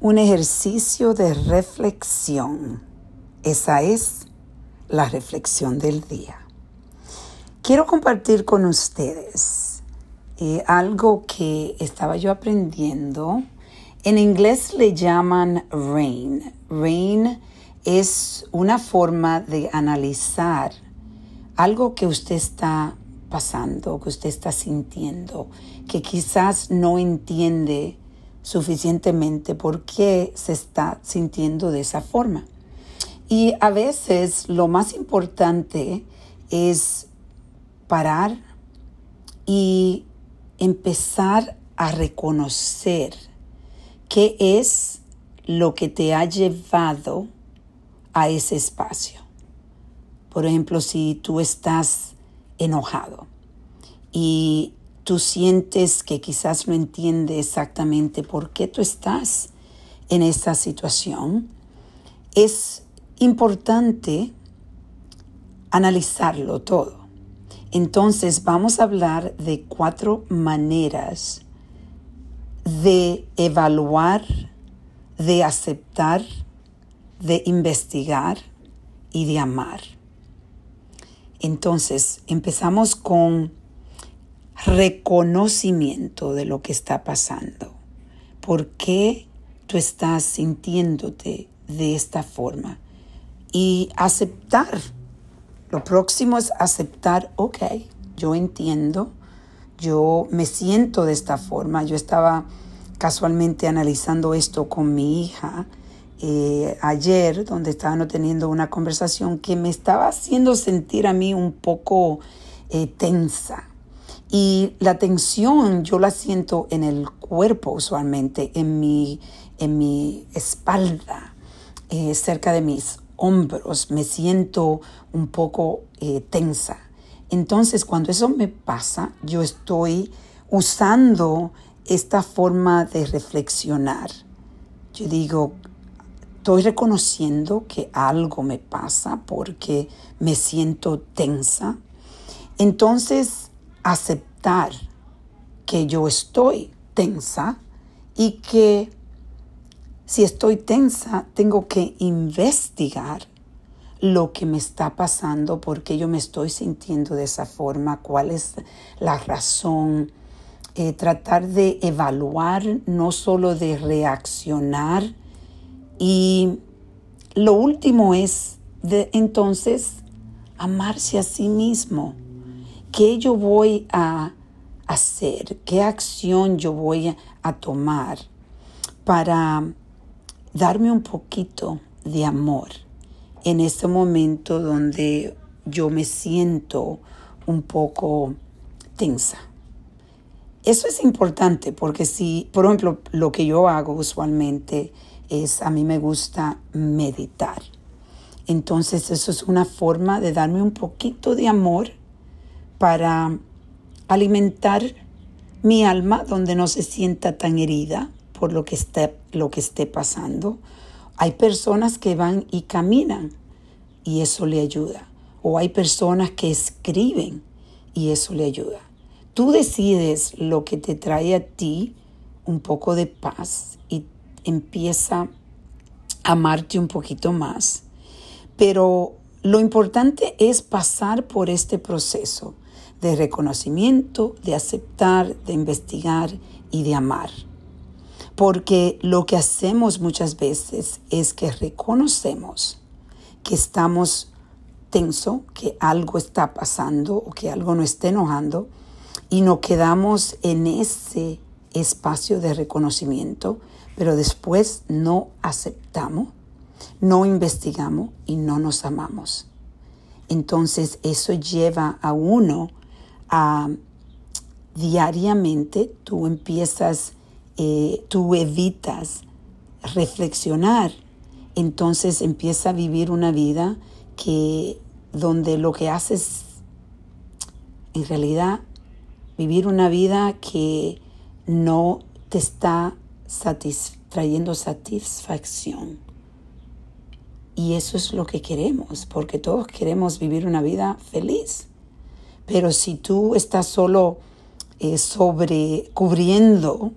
un ejercicio de reflexión. Esa es la reflexión del día. Quiero compartir con ustedes eh, algo que estaba yo aprendiendo. En inglés le llaman RAIN. RAIN es una forma de analizar algo que usted está pasando, que usted está sintiendo, que quizás no entiende suficientemente por qué se está sintiendo de esa forma. Y a veces lo más importante es parar y empezar a reconocer qué es lo que te ha llevado a ese espacio. Por ejemplo, si tú estás enojado y tú sientes que quizás no entiende exactamente por qué tú estás en esa situación, es importante analizarlo todo. Entonces vamos a hablar de cuatro maneras de evaluar, de aceptar, de investigar y de amar. Entonces empezamos con reconocimiento de lo que está pasando. ¿Por qué tú estás sintiéndote de esta forma? Y aceptar. Lo próximo es aceptar, ok, yo entiendo, yo me siento de esta forma. Yo estaba casualmente analizando esto con mi hija eh, ayer, donde estábamos teniendo una conversación que me estaba haciendo sentir a mí un poco eh, tensa. Y la tensión yo la siento en el cuerpo usualmente, en mi, en mi espalda, eh, cerca de mis hombros. Me siento un poco eh, tensa. Entonces cuando eso me pasa, yo estoy usando esta forma de reflexionar. Yo digo, estoy reconociendo que algo me pasa porque me siento tensa. Entonces aceptar que yo estoy tensa y que si estoy tensa tengo que investigar lo que me está pasando, por qué yo me estoy sintiendo de esa forma, cuál es la razón, eh, tratar de evaluar, no solo de reaccionar. Y lo último es de entonces amarse a sí mismo ¿Qué yo voy a hacer? ¿Qué acción yo voy a tomar para darme un poquito de amor en este momento donde yo me siento un poco tensa? Eso es importante porque si, por ejemplo, lo que yo hago usualmente es, a mí me gusta meditar. Entonces eso es una forma de darme un poquito de amor para alimentar mi alma donde no se sienta tan herida por lo que esté, lo que esté pasando. Hay personas que van y caminan y eso le ayuda. O hay personas que escriben y eso le ayuda. Tú decides lo que te trae a ti un poco de paz y empieza a amarte un poquito más. Pero lo importante es pasar por este proceso de reconocimiento, de aceptar, de investigar y de amar. Porque lo que hacemos muchas veces es que reconocemos que estamos tenso, que algo está pasando o que algo nos está enojando y nos quedamos en ese espacio de reconocimiento, pero después no aceptamos, no investigamos y no nos amamos. Entonces eso lleva a uno diariamente tú empiezas, eh, tú evitas reflexionar, entonces empieza a vivir una vida que donde lo que haces en realidad vivir una vida que no te está trayendo satisfacción. Y eso es lo que queremos, porque todos queremos vivir una vida feliz. Pero si tú estás solo eh, sobre cubriendo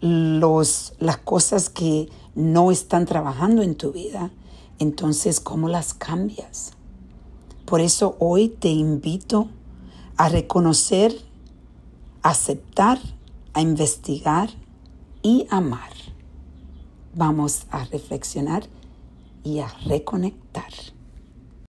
los, las cosas que no están trabajando en tu vida, entonces ¿cómo las cambias? Por eso hoy te invito a reconocer, aceptar, a investigar y amar. Vamos a reflexionar y a reconectar.